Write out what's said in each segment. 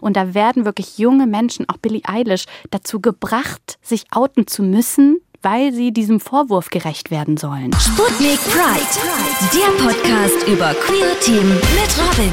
Und da werden wirklich junge Menschen, auch Billie Eilish, dazu gebracht, sich outen zu müssen, weil sie diesem Vorwurf gerecht werden sollen. Sputnik Pride, der Podcast über queere Themen mit Robin.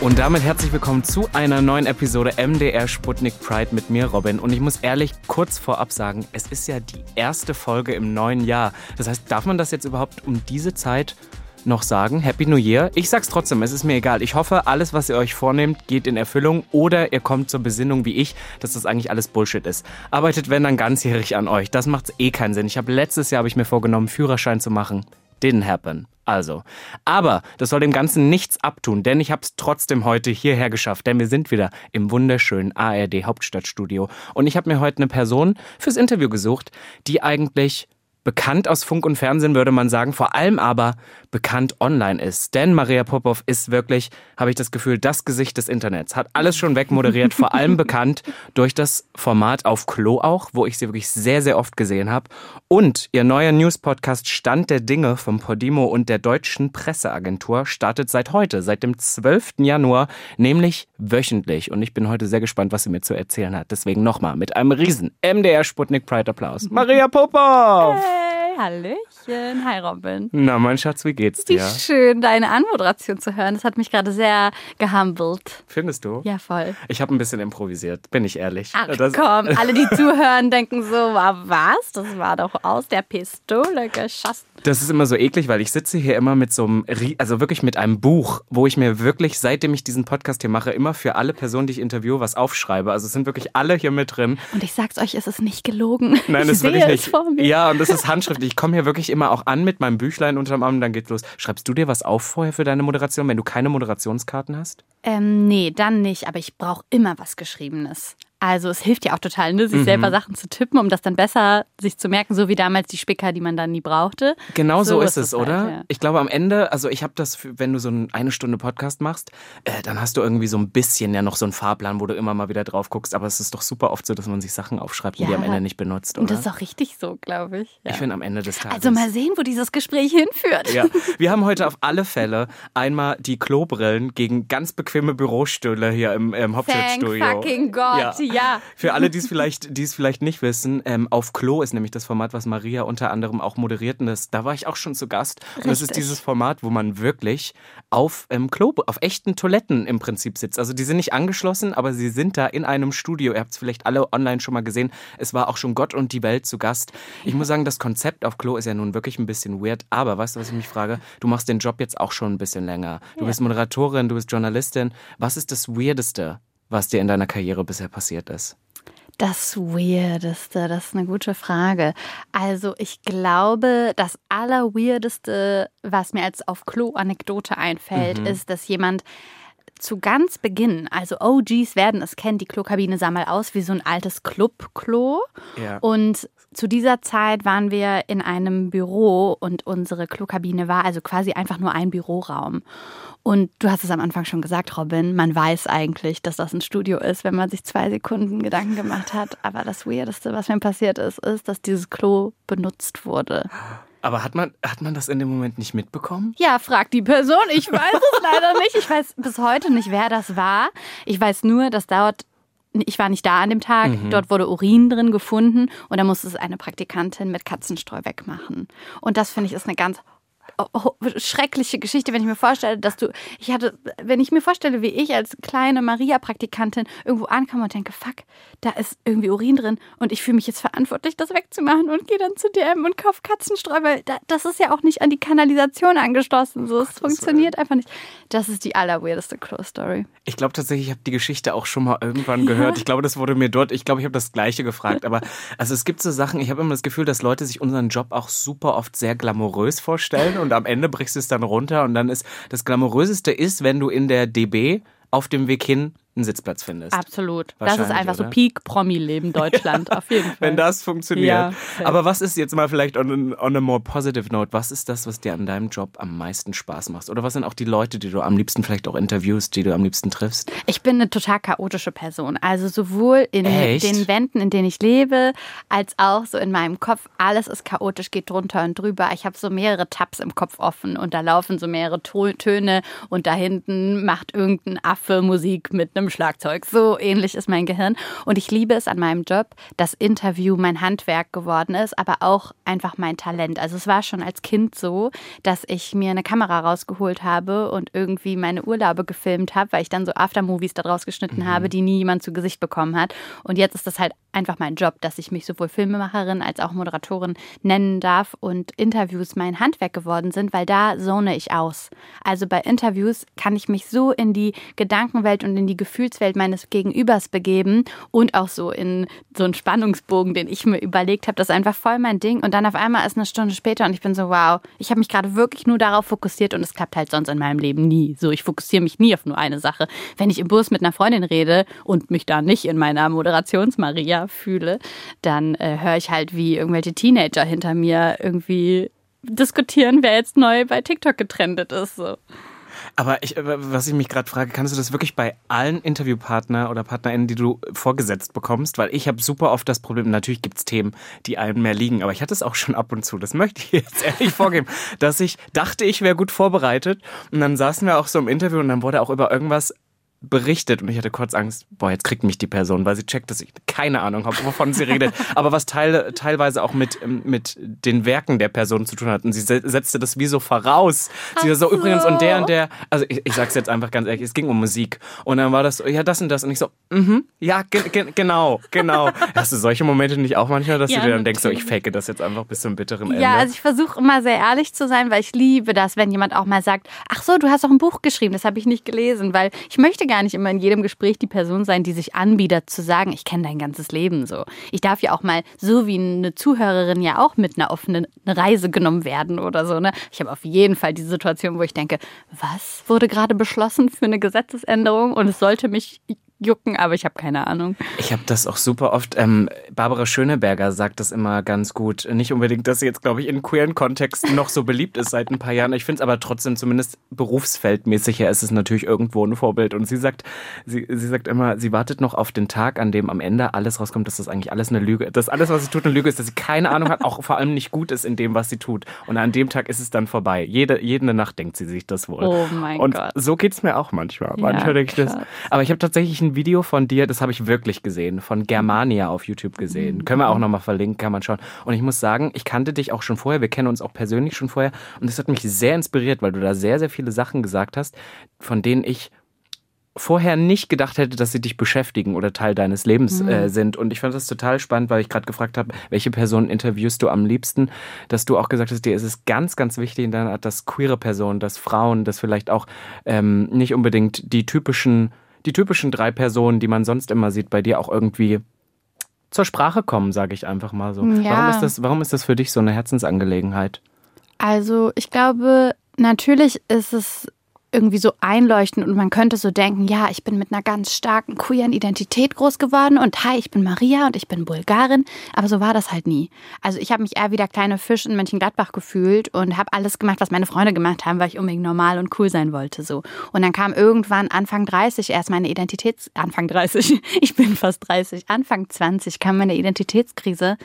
Und damit herzlich willkommen zu einer neuen Episode MDR Sputnik Pride mit mir, Robin. Und ich muss ehrlich kurz vorab sagen, es ist ja die erste Folge im neuen Jahr. Das heißt, darf man das jetzt überhaupt um diese Zeit noch sagen? Happy New Year. Ich sag's trotzdem, es ist mir egal. Ich hoffe, alles, was ihr euch vornehmt, geht in Erfüllung oder ihr kommt zur Besinnung wie ich, dass das eigentlich alles Bullshit ist. Arbeitet, wenn dann ganzjährig an euch. Das macht eh keinen Sinn. Ich habe letztes Jahr habe ich mir vorgenommen, Führerschein zu machen. Didn't happen. Also, aber das soll dem Ganzen nichts abtun, denn ich habe es trotzdem heute hierher geschafft, denn wir sind wieder im wunderschönen ARD Hauptstadtstudio und ich habe mir heute eine Person fürs Interview gesucht, die eigentlich bekannt aus Funk und Fernsehen, würde man sagen, vor allem aber bekannt online ist. Denn Maria Popov ist wirklich, habe ich das Gefühl, das Gesicht des Internets. Hat alles schon wegmoderiert, vor allem bekannt durch das Format auf Klo auch, wo ich sie wirklich sehr, sehr oft gesehen habe. Und ihr neuer News-Podcast Stand der Dinge vom Podimo und der Deutschen Presseagentur startet seit heute, seit dem 12. Januar, nämlich wöchentlich. Und ich bin heute sehr gespannt, was sie mir zu erzählen hat. Deswegen nochmal mit einem riesen MDR Sputnik Pride Applaus. Maria Popov! Hey. herlig. Hallöchen. Hi, Robin. Na, mein Schatz, wie geht's dir? Wie schön, deine Anmoderation zu hören. Das hat mich gerade sehr gehumbelt. Findest du? Ja, voll. Ich habe ein bisschen improvisiert, bin ich ehrlich. Ach das komm, alle, die zuhören, denken so, was? Das war doch aus der Pistole geschossen. Das ist immer so eklig, weil ich sitze hier immer mit so einem, also wirklich mit einem Buch, wo ich mir wirklich, seitdem ich diesen Podcast hier mache, immer für alle Personen, die ich interviewe, was aufschreibe. Also es sind wirklich alle hier mit drin. Und ich sag's euch, es ist nicht gelogen. Nein, es ist wirklich nicht. Es vor mir. Ja, und das ist handschriftlich. Ich komme hier wirklich immer auch an mit meinem Büchlein unterm Arm dann geht's los. Schreibst du dir was auf vorher für deine Moderation, wenn du keine Moderationskarten hast? Ähm, nee, dann nicht. Aber ich brauche immer was Geschriebenes. Also es hilft ja auch total, ne, sich mhm. selber Sachen zu tippen, um das dann besser sich zu merken, so wie damals die Spicker, die man dann nie brauchte. Genau so, so ist, es, oder? Halt, ja. Ich glaube am Ende, also ich habe das, wenn du so eine Stunde Podcast machst, äh, dann hast du irgendwie so ein bisschen ja noch so einen Fahrplan, wo du immer mal wieder drauf guckst. Aber es ist doch super oft so, dass man sich Sachen aufschreibt, ja. die am Ende nicht benutzt, oder? Und das ist auch richtig so, glaube ich. Ja. Ich finde am Ende des Tages. Also mal sehen, wo dieses Gespräch hinführt. Ja, wir haben heute auf alle Fälle einmal die Klobrillen gegen ganz bequeme Bürostühle hier im, im Hauptstadtstudio. Thank fucking God, ja. Für alle, die es vielleicht, die es vielleicht nicht wissen, ähm, auf Klo ist nämlich das Format, was Maria unter anderem auch moderiert. Und das, da war ich auch schon zu Gast. Richtig. Und das ist dieses Format, wo man wirklich auf ähm, Klo, auf echten Toiletten im Prinzip sitzt. Also die sind nicht angeschlossen, aber sie sind da in einem Studio. Ihr habt es vielleicht alle online schon mal gesehen. Es war auch schon Gott und die Welt zu Gast. Ich muss sagen, das Konzept auf Klo ist ja nun wirklich ein bisschen weird. Aber weißt du, was ich mich frage? Du machst den Job jetzt auch schon ein bisschen länger. Du ja. bist Moderatorin, du bist Journalistin. Was ist das Weirdeste, was dir in deiner Karriere bisher passiert ist? Das Weirdeste, das ist eine gute Frage. Also ich glaube, das Allerweirdeste, was mir als auf Klo-Anekdote einfällt, mhm. ist, dass jemand zu ganz Beginn, also OGs werden es kennen, die Klokabine sah mal aus wie so ein altes Club-Klo. Ja. Und zu dieser Zeit waren wir in einem Büro und unsere Klokabine war also quasi einfach nur ein Büroraum. Und du hast es am Anfang schon gesagt, Robin, man weiß eigentlich, dass das ein Studio ist, wenn man sich zwei Sekunden Gedanken gemacht hat. Aber das Weirdeste, was mir passiert ist, ist, dass dieses Klo benutzt wurde. Aber hat man, hat man das in dem Moment nicht mitbekommen? Ja, fragt die Person. Ich weiß es leider nicht. Ich weiß bis heute nicht, wer das war. Ich weiß nur, dass dort ich war nicht da an dem Tag. Mhm. Dort wurde Urin drin gefunden und da musste es eine Praktikantin mit Katzenstreu wegmachen. Und das finde ich ist eine ganz schreckliche Geschichte, wenn ich mir vorstelle, dass du, ich hatte, wenn ich mir vorstelle, wie ich als kleine Maria-Praktikantin irgendwo ankomme und denke, fuck, da ist irgendwie Urin drin und ich fühle mich jetzt verantwortlich, das wegzumachen und gehe dann zu DM und kaufe Katzenstreu, weil da, das ist ja auch nicht an die Kanalisation angeschlossen. So, es funktioniert einfach nicht. Das ist die allerweirdeste Close-Story. Ich glaube tatsächlich, ich habe die Geschichte auch schon mal irgendwann gehört. Ja. Ich glaube, das wurde mir dort, ich glaube, ich habe das Gleiche gefragt. Aber also es gibt so Sachen, ich habe immer das Gefühl, dass Leute sich unseren Job auch super oft sehr glamourös vorstellen und am Ende brichst du es dann runter und dann ist das glamouröseste ist, wenn du in der DB auf dem Weg hin einen Sitzplatz findest. Absolut. Das ist einfach oder? so Peak-Promi-Leben Deutschland, auf jeden Fall. Wenn das funktioniert. Ja, Aber was ist jetzt mal vielleicht on, on a more positive note, was ist das, was dir an deinem Job am meisten Spaß macht? Oder was sind auch die Leute, die du am liebsten vielleicht auch interviewst, die du am liebsten triffst? Ich bin eine total chaotische Person. Also sowohl in Echt? den Wänden, in denen ich lebe, als auch so in meinem Kopf. Alles ist chaotisch, geht drunter und drüber. Ich habe so mehrere Tabs im Kopf offen und da laufen so mehrere Töne und da hinten macht irgendein Affe Musik mit einem dem Schlagzeug. So ähnlich ist mein Gehirn. Und ich liebe es an meinem Job, dass Interview mein Handwerk geworden ist, aber auch einfach mein Talent. Also es war schon als Kind so, dass ich mir eine Kamera rausgeholt habe und irgendwie meine Urlaube gefilmt habe, weil ich dann so Aftermovies daraus geschnitten mhm. habe, die nie jemand zu Gesicht bekommen hat. Und jetzt ist das halt einfach mein Job, dass ich mich sowohl Filmemacherin als auch Moderatorin nennen darf und Interviews mein Handwerk geworden sind, weil da zone ich aus. Also bei Interviews kann ich mich so in die Gedankenwelt und in die Gefühlswelt meines Gegenübers begeben und auch so in so einen Spannungsbogen, den ich mir überlegt habe, das ist einfach voll mein Ding und dann auf einmal ist eine Stunde später und ich bin so, wow, ich habe mich gerade wirklich nur darauf fokussiert und es klappt halt sonst in meinem Leben nie. So, ich fokussiere mich nie auf nur eine Sache. Wenn ich im Bus mit einer Freundin rede und mich da nicht in meiner Moderationsmaria fühle, dann äh, höre ich halt, wie irgendwelche Teenager hinter mir irgendwie diskutieren, wer jetzt neu bei TikTok getrendet ist. So. Aber ich, äh, was ich mich gerade frage, kannst du das wirklich bei allen Interviewpartner oder PartnerInnen, die du vorgesetzt bekommst? Weil ich habe super oft das Problem, natürlich gibt es Themen, die einem mehr liegen, aber ich hatte es auch schon ab und zu, das möchte ich jetzt ehrlich vorgeben, dass ich dachte, ich wäre gut vorbereitet und dann saßen wir auch so im Interview und dann wurde auch über irgendwas berichtet und ich hatte kurz Angst, boah, jetzt kriegt mich die Person, weil sie checkt, dass ich keine Ahnung habe, wovon sie redet, aber was teil, teilweise auch mit, ähm, mit den Werken der Person zu tun hat. Und sie setzte das wie so voraus. Sie war so, übrigens, und der und der, also ich, ich sag's jetzt einfach ganz ehrlich, es ging um Musik. Und dann war das so, ja, das und das. Und ich so, mhm, ja, ge ge genau, genau. Hast du solche Momente nicht auch manchmal, dass ja, du dir dann denkst, so, ich fake das jetzt einfach bis zum bitteren Ende? Ja, also ich versuche immer sehr ehrlich zu sein, weil ich liebe das, wenn jemand auch mal sagt, ach so, du hast auch ein Buch geschrieben, das habe ich nicht gelesen, weil ich möchte gar nicht immer in jedem Gespräch die Person sein, die sich anbietet, zu sagen, ich kenne dein ganzes Leben so. Ich darf ja auch mal, so wie eine Zuhörerin ja auch mit einer offenen Reise genommen werden oder so. Ne? Ich habe auf jeden Fall die Situation, wo ich denke, was wurde gerade beschlossen für eine Gesetzesänderung und es sollte mich jucken, aber ich habe keine Ahnung. Ich habe das auch super oft. Ähm, Barbara Schöneberger sagt das immer ganz gut. Nicht unbedingt, dass sie jetzt, glaube ich, in queeren Kontexten noch so beliebt ist seit ein paar Jahren. Ich finde es aber trotzdem zumindest berufsfeldmäßig her ist es natürlich irgendwo ein Vorbild. Und sie sagt, sie, sie sagt immer, sie wartet noch auf den Tag, an dem am Ende alles rauskommt, dass das eigentlich alles eine Lüge, dass alles, was sie tut, eine Lüge ist, dass sie keine Ahnung hat, auch vor allem nicht gut ist in dem, was sie tut. Und an dem Tag ist es dann vorbei. Jede, jede Nacht denkt sie sich das wohl. Oh mein Und Gott. so geht es mir auch manchmal. Manchmal denke ich das. Aber ich habe tatsächlich ein Video von dir, das habe ich wirklich gesehen, von Germania auf YouTube gesehen. Mhm. Können wir auch nochmal verlinken, kann man schauen. Und ich muss sagen, ich kannte dich auch schon vorher, wir kennen uns auch persönlich schon vorher. Und das hat mich sehr inspiriert, weil du da sehr, sehr viele Sachen gesagt hast, von denen ich vorher nicht gedacht hätte, dass sie dich beschäftigen oder Teil deines Lebens mhm. äh, sind. Und ich fand das total spannend, weil ich gerade gefragt habe, welche Personen interviewst du am liebsten, dass du auch gesagt hast, dir ist es ganz, ganz wichtig in deiner Art, dass queere Personen, dass Frauen, dass vielleicht auch ähm, nicht unbedingt die typischen die typischen drei Personen, die man sonst immer sieht, bei dir auch irgendwie zur Sprache kommen, sage ich einfach mal so. Ja. Warum, ist das, warum ist das für dich so eine Herzensangelegenheit? Also ich glaube, natürlich ist es irgendwie so einleuchtend und man könnte so denken, ja, ich bin mit einer ganz starken queeren Identität groß geworden und hi, ich bin Maria und ich bin Bulgarin, aber so war das halt nie. Also ich habe mich eher wie der kleine Fisch in Mönchengladbach gefühlt und habe alles gemacht, was meine Freunde gemacht haben, weil ich unbedingt normal und cool sein wollte so. Und dann kam irgendwann Anfang 30 erst meine Identitäts Anfang 30, ich bin fast 30, Anfang 20 kam meine Identitätskrise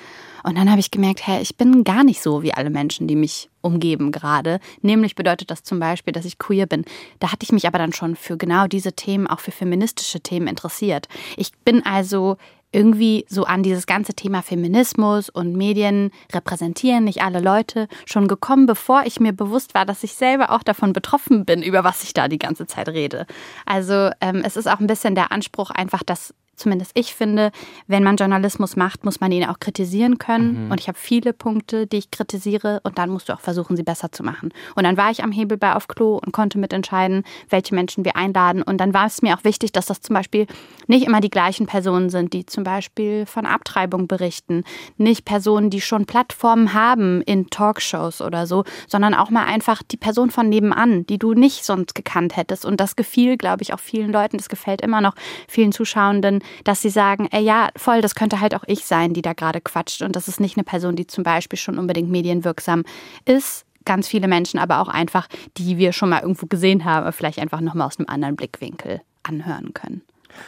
und dann habe ich gemerkt, hey, ich bin gar nicht so wie alle Menschen, die mich umgeben gerade. Nämlich bedeutet das zum Beispiel, dass ich queer bin. Da hatte ich mich aber dann schon für genau diese Themen, auch für feministische Themen interessiert. Ich bin also irgendwie so an dieses ganze Thema Feminismus und Medien repräsentieren nicht alle Leute schon gekommen, bevor ich mir bewusst war, dass ich selber auch davon betroffen bin, über was ich da die ganze Zeit rede. Also ähm, es ist auch ein bisschen der Anspruch einfach, dass zumindest ich finde, wenn man Journalismus macht, muss man ihn auch kritisieren können. Mhm. Und ich habe viele Punkte, die ich kritisiere und dann musst du auch versuchen, sie besser zu machen. Und dann war ich am Hebel bei Auf Klo und konnte mitentscheiden, welche Menschen wir einladen. Und dann war es mir auch wichtig, dass das zum Beispiel nicht immer die gleichen Personen sind, die zum Beispiel von Abtreibung berichten. Nicht Personen, die schon Plattformen haben in Talkshows oder so, sondern auch mal einfach die Person von nebenan, die du nicht sonst gekannt hättest. Und das gefiel, glaube ich, auch vielen Leuten. Das gefällt immer noch vielen Zuschauenden, dass sie sagen, ey, ja, voll, das könnte halt auch ich sein, die da gerade quatscht. Und das ist nicht eine Person, die zum Beispiel schon unbedingt medienwirksam ist. Ganz viele Menschen, aber auch einfach, die wir schon mal irgendwo gesehen haben, vielleicht einfach nochmal aus einem anderen Blickwinkel anhören können.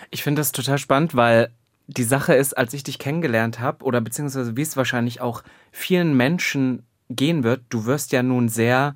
Ich finde das total spannend, weil die Sache ist, als ich dich kennengelernt habe, oder beziehungsweise wie es wahrscheinlich auch vielen Menschen gehen wird, du wirst ja nun sehr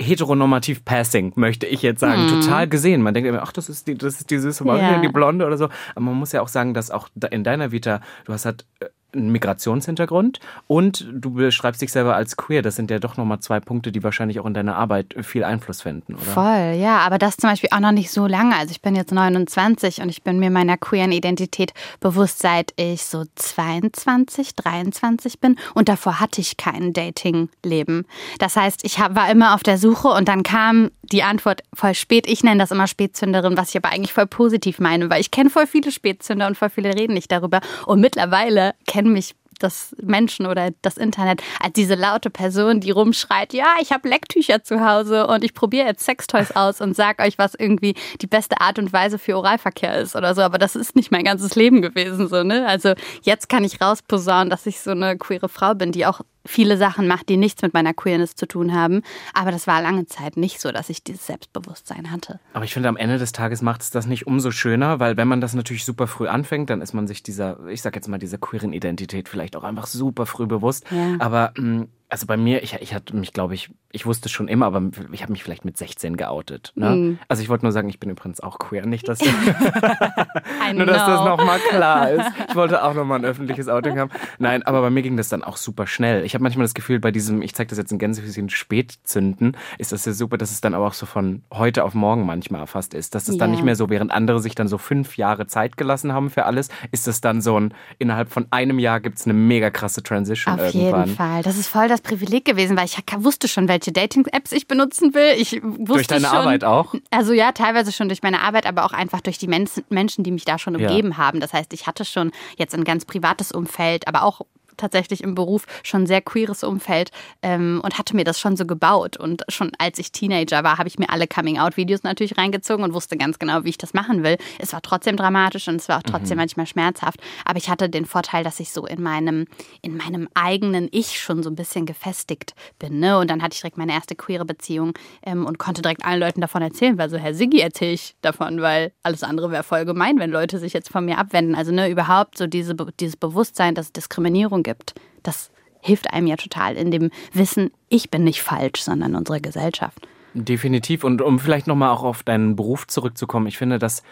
heteronormativ passing, möchte ich jetzt sagen. Hm. Total gesehen. Man denkt immer, ach, das ist die, das ist die süße Mann, ja. die Blonde oder so. Aber man muss ja auch sagen, dass auch in deiner Vita, du hast halt äh, einen Migrationshintergrund und du beschreibst dich selber als queer. Das sind ja doch nochmal zwei Punkte, die wahrscheinlich auch in deiner Arbeit viel Einfluss finden, oder? Voll, ja, aber das zum Beispiel auch noch nicht so lange. Also ich bin jetzt 29 und ich bin mir meiner queeren Identität bewusst, seit ich so 22, 23 bin und davor hatte ich kein Dating-Leben. Das heißt, ich war immer auf der Suche und dann kam die Antwort voll spät. Ich nenne das immer Spätzünderin, was ich aber eigentlich voll positiv meine, weil ich kenne voll viele Spätzünder und voll viele reden nicht darüber. Und mittlerweile kennen mich das Menschen oder das Internet als diese laute Person, die rumschreit, ja, ich habe Lecktücher zu Hause und ich probiere jetzt Sextoys aus und sag euch, was irgendwie die beste Art und Weise für Oralverkehr ist oder so. Aber das ist nicht mein ganzes Leben gewesen, so, ne? Also jetzt kann ich rausposaunen, dass ich so eine queere Frau bin, die auch viele Sachen macht, die nichts mit meiner Queerness zu tun haben. Aber das war lange Zeit nicht so, dass ich dieses Selbstbewusstsein hatte. Aber ich finde, am Ende des Tages macht es das nicht umso schöner, weil wenn man das natürlich super früh anfängt, dann ist man sich dieser, ich sag jetzt mal, dieser queeren Identität vielleicht auch einfach super früh bewusst. Ja. Aber mh, mm, also bei mir, ich, ich hatte mich, glaube ich, ich wusste es schon immer, aber ich habe mich vielleicht mit 16 geoutet. Ne? Mm. Also ich wollte nur sagen, ich bin übrigens auch queer. Nicht, dass, nur, dass das nochmal klar ist. Ich wollte auch nochmal ein öffentliches Outing haben. Nein, aber bei mir ging das dann auch super schnell. Ich habe manchmal das Gefühl, bei diesem, ich zeige das jetzt in Gänsefüßchen, Spätzünden, ist das ja super, dass es dann aber auch so von heute auf morgen manchmal erfasst ist. Dass es yeah. dann nicht mehr so, während andere sich dann so fünf Jahre Zeit gelassen haben für alles, ist es dann so ein, innerhalb von einem Jahr gibt es eine mega krasse Transition auf irgendwann. Auf jeden Fall. Das ist voll das das Privileg gewesen, weil ich wusste schon, welche Dating-Apps ich benutzen will. Ich wusste durch deine schon, Arbeit auch? Also ja, teilweise schon durch meine Arbeit, aber auch einfach durch die Menschen, die mich da schon umgeben ja. haben. Das heißt, ich hatte schon jetzt ein ganz privates Umfeld, aber auch tatsächlich im Beruf schon sehr queeres Umfeld ähm, und hatte mir das schon so gebaut. Und schon als ich Teenager war, habe ich mir alle Coming-out-Videos natürlich reingezogen und wusste ganz genau, wie ich das machen will. Es war trotzdem dramatisch und es war auch trotzdem mhm. manchmal schmerzhaft. Aber ich hatte den Vorteil, dass ich so in meinem, in meinem eigenen Ich schon so ein bisschen gefestigt bin. Ne? Und dann hatte ich direkt meine erste queere Beziehung ähm, und konnte direkt allen Leuten davon erzählen, weil so, Herr Siggi, erzähle ich davon, weil alles andere wäre voll gemein, wenn Leute sich jetzt von mir abwenden. Also ne, überhaupt so diese, dieses Bewusstsein, dass es Diskriminierung gibt gibt. Das hilft einem ja total in dem Wissen, ich bin nicht falsch, sondern unsere Gesellschaft. Definitiv. Und um vielleicht nochmal auch auf deinen Beruf zurückzukommen, ich finde, dass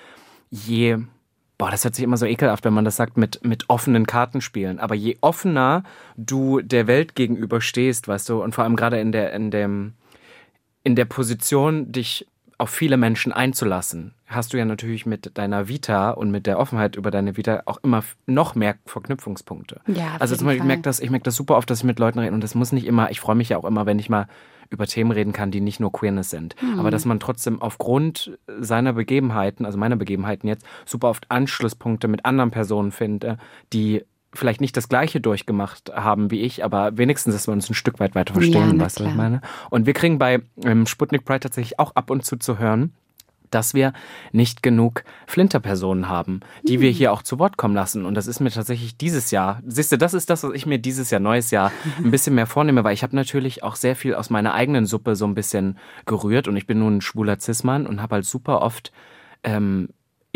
je, boah, das hört sich immer so ekelhaft, wenn man das sagt, mit, mit offenen Kartenspielen. Aber je offener du der Welt gegenüber stehst, weißt du, und vor allem gerade in der, in dem, in der Position, dich auf viele Menschen einzulassen, hast du ja natürlich mit deiner Vita und mit der Offenheit über deine Vita auch immer noch mehr Verknüpfungspunkte. Ja, also zum Beispiel, ich merke das, ich merke das super oft, dass ich mit Leuten rede und das muss nicht immer, ich freue mich ja auch immer, wenn ich mal über Themen reden kann, die nicht nur Queerness sind. Mhm. Aber dass man trotzdem aufgrund seiner Begebenheiten, also meiner Begebenheiten jetzt, super oft Anschlusspunkte mit anderen Personen finde, die vielleicht nicht das Gleiche durchgemacht haben wie ich, aber wenigstens, dass wir uns ein Stück weit weiter verstehen, ja, weißt du, was ich meine? Und wir kriegen bei ähm, Sputnik Pride tatsächlich auch ab und zu zu hören, dass wir nicht genug Flinterpersonen haben, die mhm. wir hier auch zu Wort kommen lassen. Und das ist mir tatsächlich dieses Jahr, siehst du, das ist das, was ich mir dieses Jahr, neues Jahr, ein bisschen mehr vornehme, weil ich habe natürlich auch sehr viel aus meiner eigenen Suppe so ein bisschen gerührt und ich bin nun ein schwuler Cis-Mann und habe halt super oft ähm,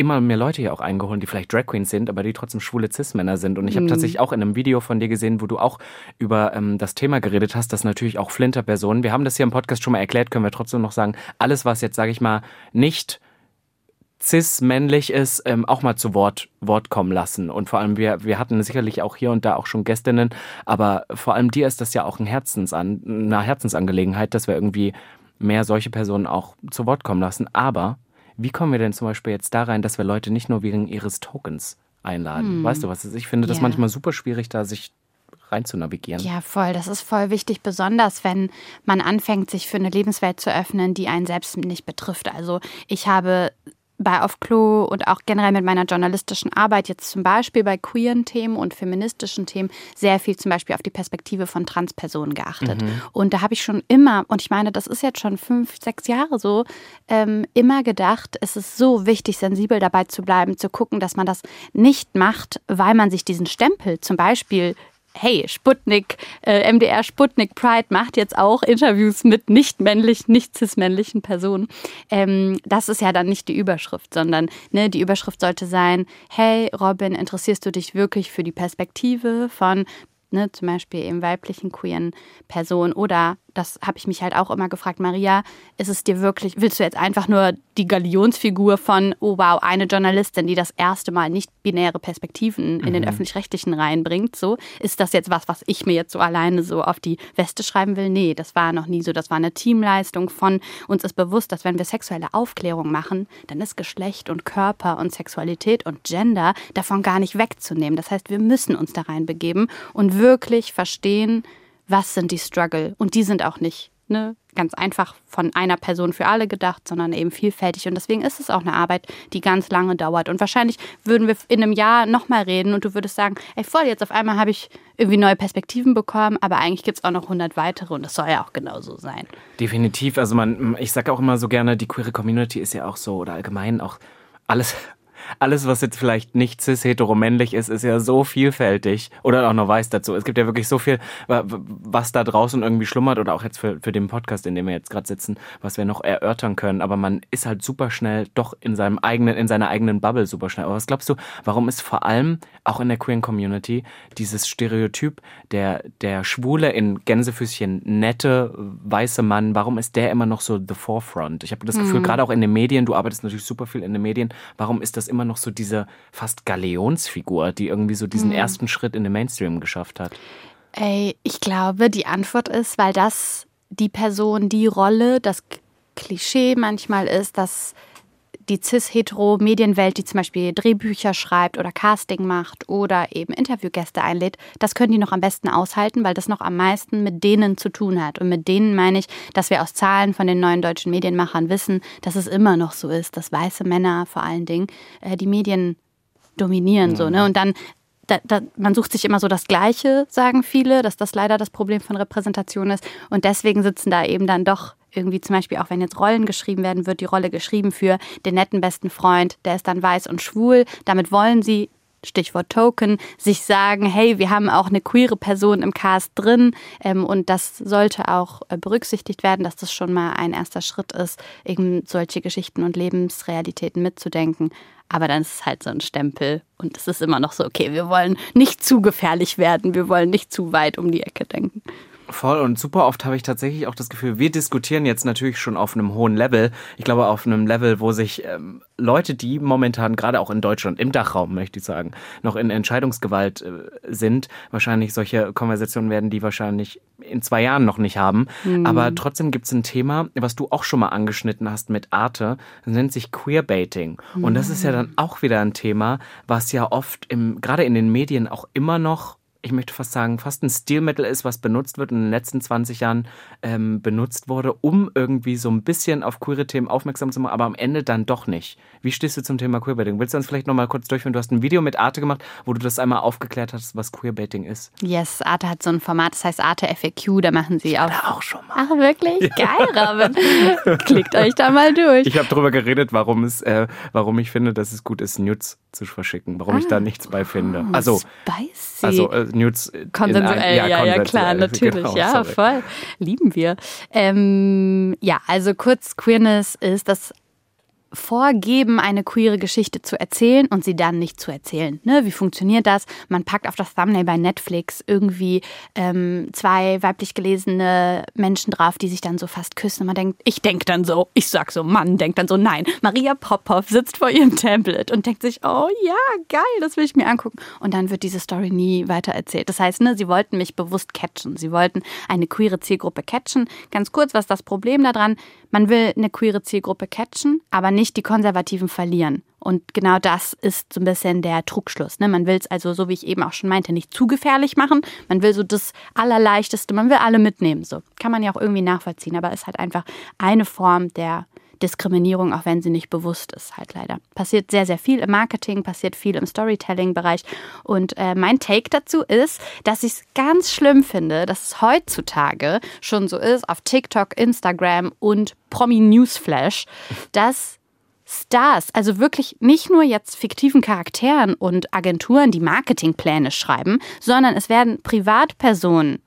immer mehr Leute hier auch eingeholt, die vielleicht Drag Queens sind, aber die trotzdem schwule Cis-Männer sind. Und ich habe mhm. tatsächlich auch in einem Video von dir gesehen, wo du auch über ähm, das Thema geredet hast, dass natürlich auch Flinter-Personen, wir haben das hier im Podcast schon mal erklärt, können wir trotzdem noch sagen, alles, was jetzt, sage ich mal, nicht cis-männlich ist, ähm, auch mal zu Wort, Wort kommen lassen. Und vor allem, wir, wir hatten sicherlich auch hier und da auch schon Gästinnen, aber vor allem dir ist das ja auch ein Herzensan eine Herzensangelegenheit, dass wir irgendwie mehr solche Personen auch zu Wort kommen lassen. Aber wie kommen wir denn zum Beispiel jetzt da rein, dass wir Leute nicht nur wegen ihres Tokens einladen? Hm. Weißt du was? Ich finde das ja. manchmal super schwierig, da sich rein zu navigieren. Ja, voll. Das ist voll wichtig, besonders wenn man anfängt, sich für eine Lebenswelt zu öffnen, die einen selbst nicht betrifft. Also ich habe bei Auf Klo und auch generell mit meiner journalistischen Arbeit jetzt zum Beispiel bei queeren Themen und feministischen Themen sehr viel zum Beispiel auf die Perspektive von Transpersonen geachtet. Mhm. Und da habe ich schon immer, und ich meine, das ist jetzt schon fünf, sechs Jahre so, ähm, immer gedacht, es ist so wichtig, sensibel dabei zu bleiben, zu gucken, dass man das nicht macht, weil man sich diesen Stempel zum Beispiel hey, Sputnik, äh, MDR Sputnik Pride macht jetzt auch Interviews mit nicht männlichen, nicht cis-männlichen Personen. Ähm, das ist ja dann nicht die Überschrift, sondern ne, die Überschrift sollte sein, hey Robin, interessierst du dich wirklich für die Perspektive von ne, zum Beispiel eben weiblichen queeren Personen oder das habe ich mich halt auch immer gefragt, Maria, ist es dir wirklich, willst du jetzt einfach nur die Galionsfigur von, oh wow, eine Journalistin, die das erste Mal nicht binäre Perspektiven in mhm. den öffentlich-rechtlichen reinbringt, so, ist das jetzt was, was ich mir jetzt so alleine so auf die Weste schreiben will? Nee, das war noch nie so. Das war eine Teamleistung von uns ist bewusst, dass wenn wir sexuelle Aufklärung machen, dann ist Geschlecht und Körper und Sexualität und Gender davon gar nicht wegzunehmen. Das heißt, wir müssen uns da reinbegeben und wirklich verstehen, was sind die Struggle. Und die sind auch nicht ne, ganz einfach von einer Person für alle gedacht, sondern eben vielfältig. Und deswegen ist es auch eine Arbeit, die ganz lange dauert. Und wahrscheinlich würden wir in einem Jahr nochmal reden und du würdest sagen, ey voll, jetzt auf einmal habe ich irgendwie neue Perspektiven bekommen, aber eigentlich gibt es auch noch 100 weitere und das soll ja auch genauso sein. Definitiv. Also man, ich sage auch immer so gerne, die queere Community ist ja auch so oder allgemein auch alles alles, was jetzt vielleicht nicht cis-heteromännlich ist, ist ja so vielfältig oder auch noch weiß dazu. Es gibt ja wirklich so viel, was da draußen irgendwie schlummert oder auch jetzt für, für den Podcast, in dem wir jetzt gerade sitzen, was wir noch erörtern können. Aber man ist halt super schnell doch in seinem eigenen, in seiner eigenen Bubble super schnell. Aber was glaubst du, warum ist vor allem auch in der queeren Community dieses Stereotyp der, der Schwule in Gänsefüßchen nette weiße Mann, warum ist der immer noch so the forefront? Ich habe das Gefühl, mhm. gerade auch in den Medien, du arbeitest natürlich super viel in den Medien, warum ist das immer noch so diese fast Galeonsfigur, die irgendwie so diesen mhm. ersten Schritt in den Mainstream geschafft hat? Ey, ich glaube, die Antwort ist, weil das die Person, die Rolle, das Klischee manchmal ist, dass die cis-hetero-Medienwelt, die zum Beispiel Drehbücher schreibt oder Casting macht oder eben Interviewgäste einlädt, das können die noch am besten aushalten, weil das noch am meisten mit denen zu tun hat. Und mit denen meine ich, dass wir aus Zahlen von den neuen deutschen Medienmachern wissen, dass es immer noch so ist, dass weiße Männer vor allen Dingen äh, die Medien dominieren. Ja. So, ne? Und dann da, da, man sucht sich immer so das Gleiche, sagen viele, dass das leider das Problem von Repräsentation ist. Und deswegen sitzen da eben dann doch irgendwie zum Beispiel auch wenn jetzt Rollen geschrieben werden, wird die Rolle geschrieben für den netten besten Freund, der ist dann weiß und schwul. Damit wollen sie Stichwort Token, sich sagen, hey, wir haben auch eine queere Person im Cast drin ähm, und das sollte auch äh, berücksichtigt werden, dass das schon mal ein erster Schritt ist, eben solche Geschichten und Lebensrealitäten mitzudenken. Aber dann ist es halt so ein Stempel und es ist immer noch so, okay, wir wollen nicht zu gefährlich werden, wir wollen nicht zu weit um die Ecke denken. Voll und super oft habe ich tatsächlich auch das Gefühl, wir diskutieren jetzt natürlich schon auf einem hohen Level. Ich glaube auf einem Level, wo sich ähm, Leute, die momentan gerade auch in Deutschland, im Dachraum möchte ich sagen, noch in Entscheidungsgewalt äh, sind, wahrscheinlich solche Konversationen werden die wahrscheinlich in zwei Jahren noch nicht haben. Mhm. Aber trotzdem gibt es ein Thema, was du auch schon mal angeschnitten hast mit Arte, das nennt sich Queerbaiting. Mhm. Und das ist ja dann auch wieder ein Thema, was ja oft im, gerade in den Medien auch immer noch ich möchte fast sagen, fast ein Stilmittel ist, was benutzt wird und in den letzten 20 Jahren ähm, benutzt wurde, um irgendwie so ein bisschen auf queere Themen aufmerksam zu machen, aber am Ende dann doch nicht. Wie stehst du zum Thema Queerbaiting? Willst du uns vielleicht nochmal kurz durchführen? Du hast ein Video mit Arte gemacht, wo du das einmal aufgeklärt hast, was Queerbaiting ist. Yes, Arte hat so ein Format, das heißt Arte FAQ, da machen sie auch. Da auch schon mal. Ach, wirklich? Geil, Robin. Klickt euch da mal durch. Ich habe darüber geredet, warum, es, äh, warum ich finde, dass es gut ist, Nudes zu verschicken, warum ah. ich da nichts bei finde. Oh, also, spicy. also äh, Nudes. Konsensuell, ja, ja, ja, klar, natürlich, genau, ja, sorry. voll. Lieben wir. Ähm, ja, also kurz, Queerness ist das vorgeben, eine queere Geschichte zu erzählen und sie dann nicht zu erzählen. Ne? Wie funktioniert das? Man packt auf das Thumbnail bei Netflix irgendwie ähm, zwei weiblich gelesene Menschen drauf, die sich dann so fast küssen. Und man denkt, ich denke dann so, ich sag so, Mann denkt dann so, nein. Maria Popov sitzt vor ihrem Tablet und denkt sich, oh ja, geil, das will ich mir angucken. Und dann wird diese Story nie weiter erzählt. Das heißt, ne, sie wollten mich bewusst catchen. Sie wollten eine queere Zielgruppe catchen. Ganz kurz, was ist das Problem daran? Man will eine queere Zielgruppe catchen, aber nicht die Konservativen verlieren. Und genau das ist so ein bisschen der Trugschluss. Ne? Man will es also, so wie ich eben auch schon meinte, nicht zu gefährlich machen. Man will so das Allerleichteste, man will alle mitnehmen. So kann man ja auch irgendwie nachvollziehen, aber ist halt einfach eine Form der Diskriminierung, auch wenn sie nicht bewusst ist, halt leider. Passiert sehr, sehr viel im Marketing, passiert viel im Storytelling-Bereich. Und äh, mein Take dazu ist, dass ich es ganz schlimm finde, dass es heutzutage schon so ist, auf TikTok, Instagram und Promi Newsflash, dass Stars, also wirklich nicht nur jetzt fiktiven Charakteren und Agenturen, die Marketingpläne schreiben, sondern es werden Privatpersonen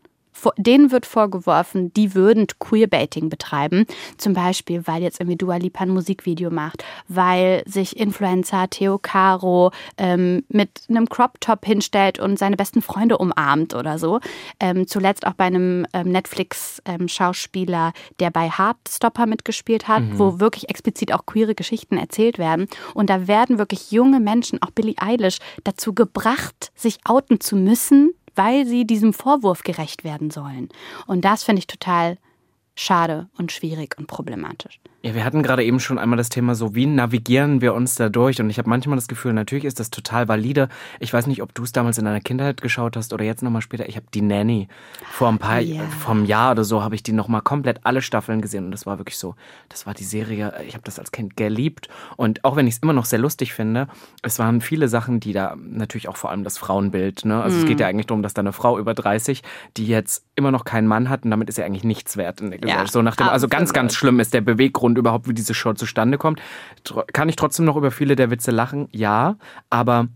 denen wird vorgeworfen, die würden Queerbaiting betreiben. Zum Beispiel, weil jetzt irgendwie Dua Lipa ein Musikvideo macht, weil sich Influencer Theo Caro ähm, mit einem Crop Top hinstellt und seine besten Freunde umarmt oder so. Ähm, zuletzt auch bei einem ähm, Netflix-Schauspieler, der bei Heartstopper mitgespielt hat, mhm. wo wirklich explizit auch queere Geschichten erzählt werden. Und da werden wirklich junge Menschen, auch Billie Eilish, dazu gebracht, sich outen zu müssen, weil sie diesem Vorwurf gerecht werden sollen. Und das finde ich total schade und schwierig und problematisch. Ja, wir hatten gerade eben schon einmal das Thema so, wie navigieren wir uns da durch? Und ich habe manchmal das Gefühl, natürlich ist das total valide. Ich weiß nicht, ob du es damals in deiner Kindheit geschaut hast oder jetzt nochmal später. Ich habe die Nanny vor ein paar, yeah. einem Jahr oder so habe ich die nochmal komplett alle Staffeln gesehen und das war wirklich so, das war die Serie, ich habe das als Kind geliebt und auch wenn ich es immer noch sehr lustig finde, es waren viele Sachen, die da, natürlich auch vor allem das Frauenbild, ne? Also mm. es geht ja eigentlich darum, dass da eine Frau über 30, die jetzt immer noch keinen Mann hat und damit ist ja eigentlich nichts wert in der Gesellschaft. Ja, so nach dem, also ganz, ganz schlimm ist der Beweggrund und überhaupt, wie diese Show zustande kommt. Kann ich trotzdem noch über viele der Witze lachen? Ja, aber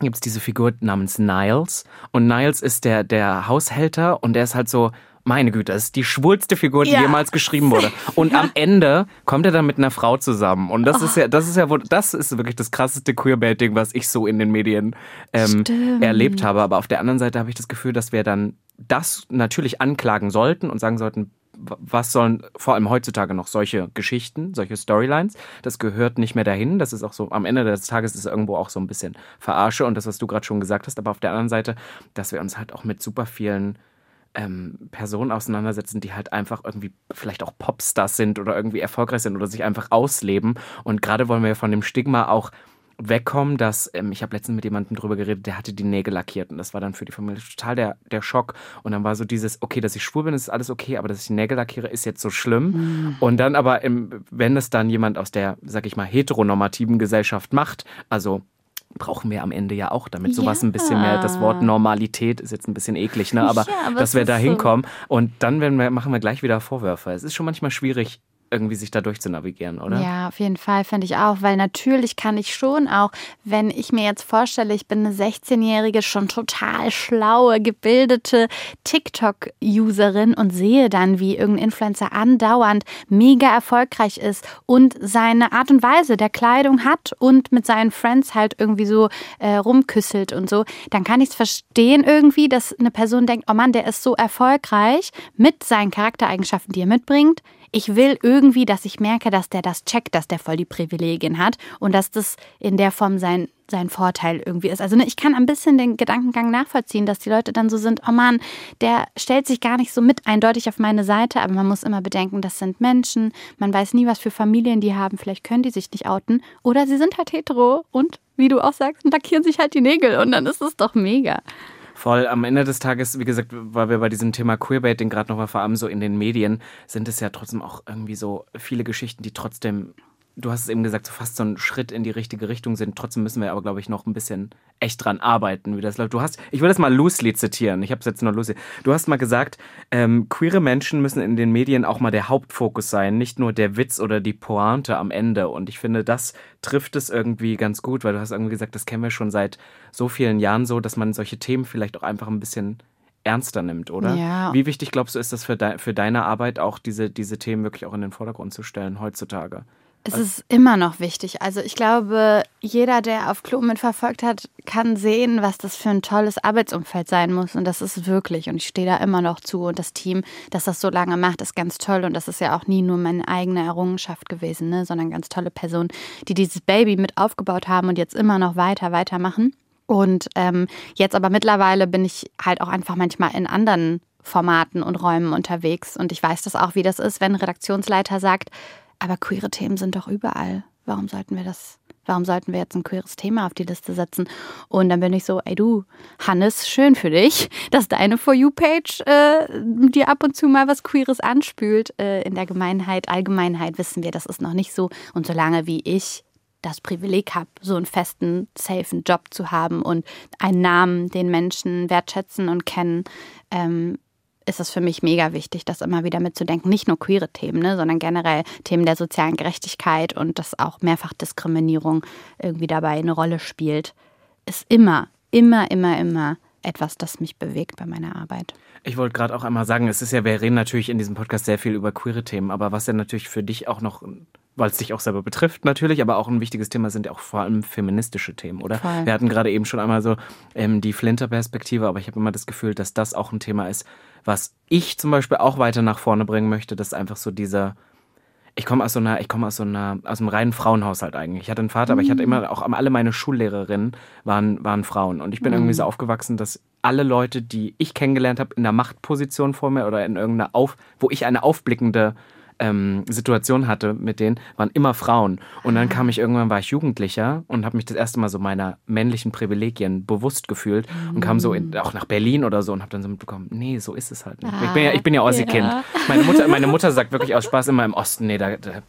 gibt es diese Figur namens Niles und Niles ist der, der Haushälter und der ist halt so, meine Güte, das ist die schwulste Figur, die ja. jemals geschrieben wurde. Und ja. am Ende kommt er dann mit einer Frau zusammen. Und das oh. ist ja, das ist ja, das ist wirklich das krasseste Queerbaiting, was ich so in den Medien ähm, erlebt habe. Aber auf der anderen Seite habe ich das Gefühl, dass wir dann das natürlich anklagen sollten und sagen sollten, was sollen vor allem heutzutage noch solche Geschichten, solche Storylines? Das gehört nicht mehr dahin. Das ist auch so, am Ende des Tages ist es irgendwo auch so ein bisschen Verarsche und das, was du gerade schon gesagt hast. Aber auf der anderen Seite, dass wir uns halt auch mit super vielen ähm, Personen auseinandersetzen, die halt einfach irgendwie vielleicht auch Popstars sind oder irgendwie erfolgreich sind oder sich einfach ausleben. Und gerade wollen wir von dem Stigma auch wegkommen, dass ähm, ich habe letztens mit jemandem drüber geredet, der hatte die Nägel lackiert und das war dann für die Familie total der, der Schock und dann war so dieses, okay, dass ich schwul bin, ist alles okay, aber dass ich die Nägel lackiere, ist jetzt so schlimm mhm. und dann aber, im, wenn es dann jemand aus der, sag ich mal, heteronormativen Gesellschaft macht, also brauchen wir am Ende ja auch, damit sowas ja. ein bisschen mehr, das Wort Normalität ist jetzt ein bisschen eklig, ne? aber, ja, aber dass wir da hinkommen so. und dann werden wir, machen wir gleich wieder Vorwürfe. Es ist schon manchmal schwierig, irgendwie sich da navigieren, oder? Ja, auf jeden Fall finde ich auch, weil natürlich kann ich schon auch, wenn ich mir jetzt vorstelle, ich bin eine 16-jährige, schon total schlaue, gebildete TikTok-Userin und sehe dann, wie irgendein Influencer andauernd mega erfolgreich ist und seine Art und Weise der Kleidung hat und mit seinen Friends halt irgendwie so äh, rumküsselt und so, dann kann ich es verstehen irgendwie, dass eine Person denkt, oh Mann, der ist so erfolgreich mit seinen Charaktereigenschaften, die er mitbringt ich will irgendwie, dass ich merke, dass der das checkt, dass der voll die Privilegien hat und dass das in der Form sein, sein Vorteil irgendwie ist. Also ne, ich kann ein bisschen den Gedankengang nachvollziehen, dass die Leute dann so sind, oh Mann, der stellt sich gar nicht so mit eindeutig auf meine Seite, aber man muss immer bedenken, das sind Menschen, man weiß nie, was für Familien die haben, vielleicht können die sich nicht outen oder sie sind halt hetero und, wie du auch sagst, lackieren sich halt die Nägel und dann ist es doch mega. Voll. Am Ende des Tages, wie gesagt, weil wir bei diesem Thema Queerbaiting gerade nochmal vor allem so in den Medien, sind es ja trotzdem auch irgendwie so viele Geschichten, die trotzdem du hast es eben gesagt, so fast so ein Schritt in die richtige Richtung sind. Trotzdem müssen wir aber, glaube ich, noch ein bisschen echt dran arbeiten, wie das läuft. Du hast, ich will das mal loosely zitieren. Ich habe es jetzt nur loosely. Du hast mal gesagt, ähm, queere Menschen müssen in den Medien auch mal der Hauptfokus sein, nicht nur der Witz oder die Pointe am Ende. Und ich finde, das trifft es irgendwie ganz gut, weil du hast irgendwie gesagt, das kennen wir schon seit so vielen Jahren so, dass man solche Themen vielleicht auch einfach ein bisschen ernster nimmt, oder? Ja. Wie wichtig glaubst du, ist das für, de für deine Arbeit auch, diese, diese Themen wirklich auch in den Vordergrund zu stellen heutzutage? Es ist immer noch wichtig. Also ich glaube, jeder, der auf Klo mitverfolgt hat, kann sehen, was das für ein tolles Arbeitsumfeld sein muss. Und das ist wirklich. Und ich stehe da immer noch zu. Und das Team, das das so lange macht, ist ganz toll. Und das ist ja auch nie nur meine eigene Errungenschaft gewesen, ne? sondern ganz tolle Personen, die dieses Baby mit aufgebaut haben und jetzt immer noch weiter, weitermachen. Und ähm, jetzt aber mittlerweile bin ich halt auch einfach manchmal in anderen Formaten und Räumen unterwegs. Und ich weiß das auch, wie das ist, wenn ein Redaktionsleiter sagt, aber queere Themen sind doch überall. Warum sollten wir das? Warum sollten wir jetzt ein queeres Thema auf die Liste setzen? Und dann bin ich so, ey du, Hannes, schön für dich, dass deine For You-Page äh, dir ab und zu mal was Queeres anspült. Äh, in der Gemeinheit, Allgemeinheit wissen wir, das ist noch nicht so. Und solange wie ich das Privileg habe, so einen festen, safen Job zu haben und einen Namen, den Menschen wertschätzen und kennen, ähm, ist es für mich mega wichtig, das immer wieder mitzudenken. Nicht nur queere Themen, ne, sondern generell Themen der sozialen Gerechtigkeit und dass auch Mehrfachdiskriminierung irgendwie dabei eine Rolle spielt, ist immer, immer, immer, immer etwas, das mich bewegt bei meiner Arbeit. Ich wollte gerade auch einmal sagen, es ist ja, wir reden natürlich in diesem Podcast sehr viel über queere Themen, aber was ja natürlich für dich auch noch, weil es dich auch selber betrifft natürlich, aber auch ein wichtiges Thema sind ja auch vor allem feministische Themen, oder? Voll. Wir hatten gerade eben schon einmal so ähm, die Flinter-Perspektive, aber ich habe immer das Gefühl, dass das auch ein Thema ist, was ich zum Beispiel auch weiter nach vorne bringen möchte, dass einfach so dieser ich komme aus so einer, ich komme aus so einer, aus einem reinen Frauenhaushalt eigentlich. Ich hatte einen Vater, aber ich hatte immer auch alle meine Schullehrerinnen waren, waren Frauen. Und ich bin irgendwie so aufgewachsen, dass alle Leute, die ich kennengelernt habe, in einer Machtposition vor mir oder in irgendeiner Auf, wo ich eine aufblickende ähm, Situation hatte mit denen, waren immer Frauen. Und dann kam ich irgendwann, war ich Jugendlicher und habe mich das erste Mal so meiner männlichen Privilegien bewusst gefühlt und kam so in, auch nach Berlin oder so und habe dann so mitbekommen, nee, so ist es halt nicht. ich bin ja, ich bin ja Ossi-Kind. ja. Meine Mutter, meine Mutter sagt wirklich aus Spaß immer im Osten, nee, da, da,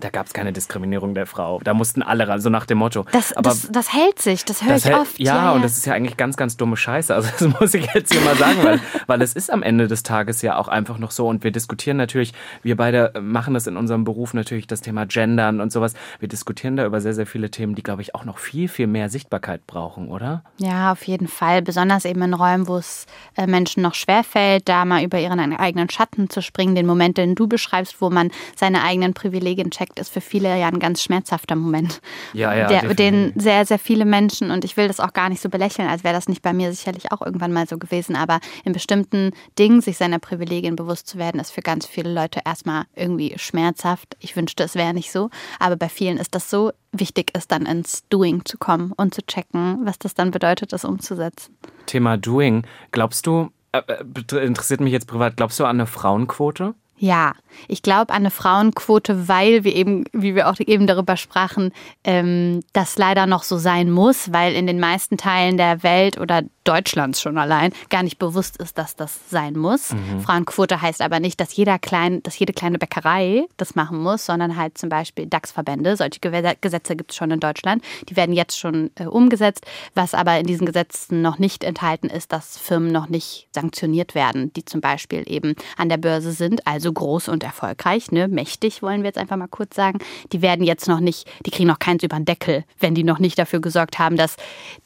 da gab es keine Diskriminierung der Frau. Da mussten alle ran, so nach dem Motto. Das, Aber das, das hält sich, das höre das ich hält- oft. Ja, und das ist ja eigentlich ganz, ganz dumme Scheiße. Also das muss ich jetzt hier mal sagen, weil, weil es ist am Ende des Tages ja auch einfach noch so. Und wir diskutieren natürlich, wir beide machen das in unserem Beruf natürlich, das Thema Gendern und sowas. Wir diskutieren da über sehr, sehr viele Themen, die, glaube ich, auch noch viel, viel mehr Sichtbarkeit brauchen, oder? Ja, auf jeden Fall. Besonders eben in Räumen, wo es äh, Menschen noch schwerfällt, da mal über ihren eigenen Schatten zu springen. Den Moment, den du beschreibst, wo man seine eigenen Privilegien checkt, ist für viele ja ein ganz schmerzhafter Moment. Ja, ja, Der, den sehr, sehr viele Menschen, und ich will das auch gar nicht so belächeln, als wäre das nicht bei mir sicherlich auch irgendwann mal so gewesen, aber in bestimmten Dingen sich seiner Privilegien bewusst zu werden, ist für ganz viele Leute erstmal irgendwie schmerzhaft. Ich wünschte, es wäre nicht so, aber bei vielen ist das so wichtig, ist dann ins Doing zu kommen und zu checken, was das dann bedeutet, das umzusetzen. Thema Doing. Glaubst du, äh, äh, interessiert mich jetzt privat, glaubst du an eine Frauenquote? Ja, ich glaube an eine Frauenquote, weil wir eben, wie wir auch eben darüber sprachen, ähm, das leider noch so sein muss, weil in den meisten Teilen der Welt oder Deutschlands schon allein gar nicht bewusst ist, dass das sein muss. Frauenquote heißt aber nicht, dass jeder klein, dass jede kleine Bäckerei das machen muss, sondern halt zum Beispiel DAX-Verbände. Solche Gesetze gibt es schon in Deutschland. Die werden jetzt schon äh, umgesetzt. Was aber in diesen Gesetzen noch nicht enthalten ist, dass Firmen noch nicht sanktioniert werden, die zum Beispiel eben an der Börse sind, also groß und erfolgreich, ne, mächtig, wollen wir jetzt einfach mal kurz sagen. Die werden jetzt noch nicht, die kriegen noch keins über den Deckel, wenn die noch nicht dafür gesorgt haben, dass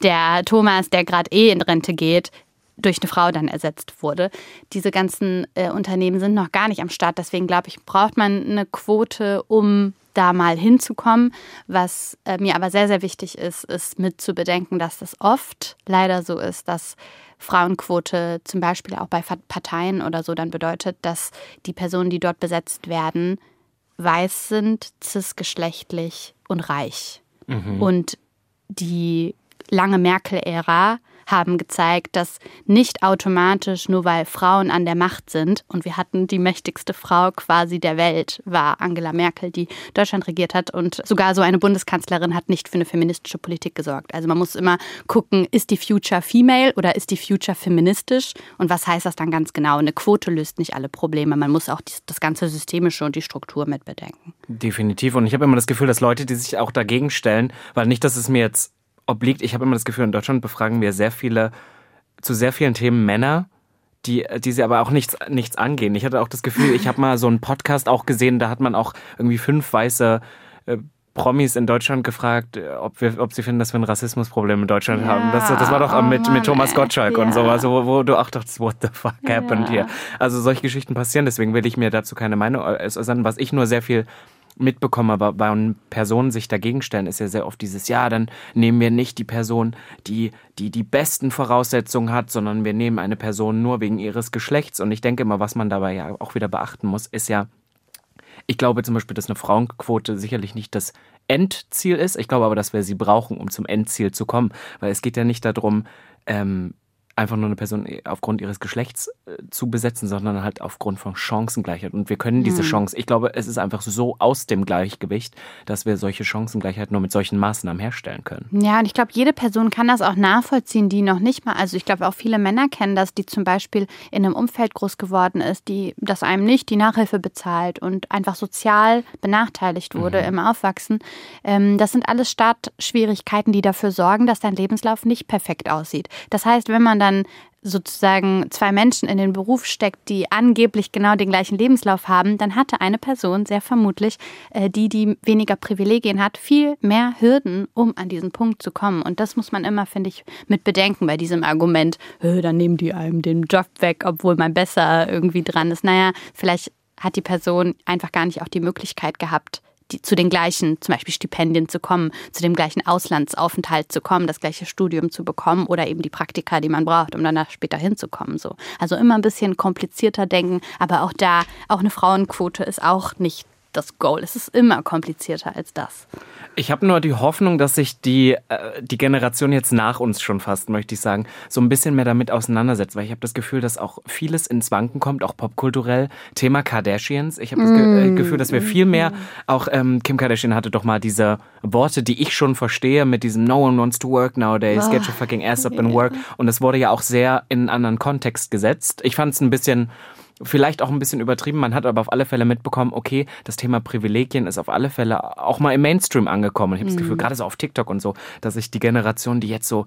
der Thomas, der gerade eh in Rente geht, durch eine Frau dann ersetzt wurde. Diese ganzen äh, Unternehmen sind noch gar nicht am Start. Deswegen glaube ich, braucht man eine Quote, um da mal hinzukommen. Was äh, mir aber sehr, sehr wichtig ist, ist mit zu bedenken, dass das oft leider so ist, dass Frauenquote zum Beispiel auch bei Parteien oder so dann bedeutet, dass die Personen, die dort besetzt werden, weiß sind, cisgeschlechtlich und reich. Und die lange Merkel-Ära haben gezeigt, dass nicht automatisch nur weil Frauen an der Macht sind und wir hatten die mächtigste Frau quasi der Welt, war Angela Merkel, die Deutschland regiert hat und sogar so eine Bundeskanzlerin hat nicht für eine feministische Politik gesorgt. Also man muss immer gucken, ist die Future female oder ist die Future feministisch und was heißt das dann ganz genau? Eine Quote löst nicht alle Probleme, man muss auch das ganze Systemische und die Struktur mit bedenken. Definitiv. Und ich habe immer das Gefühl, dass Leute, die sich auch dagegen stellen, weil nicht, dass es mir jetzt obliegt, ich habe immer das Gefühl, in Deutschland befragen wir sehr viele, zu sehr vielen Themen Männer, die, die sie aber auch nichts, nichts angehen. Ich hatte auch das Gefühl, ich habe mal so einen Podcast auch gesehen, da hat man auch irgendwie fünf weiße äh, Promis in Deutschland gefragt, äh, ob, wir, ob sie finden, dass wir ein Rassismusproblem in Deutschland Ja, haben. Das, das war doch äh, oh mit, Mann, mit Thomas. Gottschalk und Ja. sowas, wo, wo du auch dachtest, what the fuck happened Ja. here? Also solche Geschichten passieren, deswegen will ich mir dazu keine Meinung äußern. Was ich nur sehr viel mitbekomme, aber bei Personen sich dagegen stellen, ist ja sehr oft dieses, ja, dann nehmen wir nicht die Person, die, die die besten Voraussetzungen hat, sondern wir nehmen eine Person nur wegen ihres Geschlechts. Und ich denke immer, was man dabei ja auch wieder beachten muss, ist ja, ich glaube zum Beispiel, dass eine Frauenquote sicherlich nicht das Endziel ist. Ich glaube aber, dass wir sie brauchen, um zum Endziel zu kommen. Weil es geht ja nicht darum, ähm, einfach nur eine Person aufgrund ihres Geschlechts äh, zu besetzen, sondern halt aufgrund von Chancengleichheit. Und wir können diese Chance, ich glaube, es ist einfach so aus dem Gleichgewicht, dass wir solche Chancengleichheit nur mit solchen Maßnahmen herstellen können. Ja, und ich glaube, jede Person kann das auch nachvollziehen, die noch nicht mal, also ich glaube, auch viele Männer kennen das, die zum Beispiel in einem Umfeld groß geworden ist, die das einem nicht die Nachhilfe bezahlt und einfach sozial benachteiligt wurde im Aufwachsen. Ähm, das sind alles Startschwierigkeiten, die dafür sorgen, dass dein Lebenslauf nicht perfekt aussieht. Das heißt, wenn man dann sozusagen zwei Menschen in den Beruf steckt, die angeblich genau den gleichen Lebenslauf haben, dann hatte eine Person sehr vermutlich, äh, die, die weniger Privilegien hat, viel mehr Hürden, um an diesen Punkt zu kommen. Und das muss man immer, finde ich, mit bedenken bei diesem Argument, dann nehmen die einem den Job weg, obwohl man besser irgendwie dran ist. Naja, vielleicht hat die Person einfach gar nicht auch die Möglichkeit gehabt, die, zu den gleichen, zum Beispiel Stipendien zu kommen, zu dem gleichen Auslandsaufenthalt zu kommen, das gleiche Studium zu bekommen oder eben die Praktika, die man braucht, um danach später hinzukommen. So. Also immer ein bisschen komplizierter denken, aber auch da, auch eine Frauenquote ist auch nicht das Goal. Es ist immer komplizierter als das. Ich habe nur die Hoffnung, dass sich die, äh, die Generation jetzt nach uns schon fast, möchte ich sagen, so ein bisschen mehr damit auseinandersetzt, weil ich habe das Gefühl, dass auch vieles ins Wanken kommt, auch popkulturell. Thema Kardashians. Ich habe das Ge mm. Gefühl, dass wir viel mehr, auch ähm, Kim Kardashian hatte doch mal diese Worte, die ich schon verstehe, mit diesem No one wants to work nowadays, get your fucking ass up and work. Und das wurde ja auch sehr in einen anderen Kontext gesetzt. Ich fand es ein bisschen vielleicht auch ein bisschen übertrieben. Man hat aber auf alle Fälle mitbekommen, okay, das Thema Privilegien ist auf alle Fälle auch mal im Mainstream angekommen. Und ich habe mhm. das Gefühl, gerade so auf TikTok und so, dass sich die Generation, die jetzt so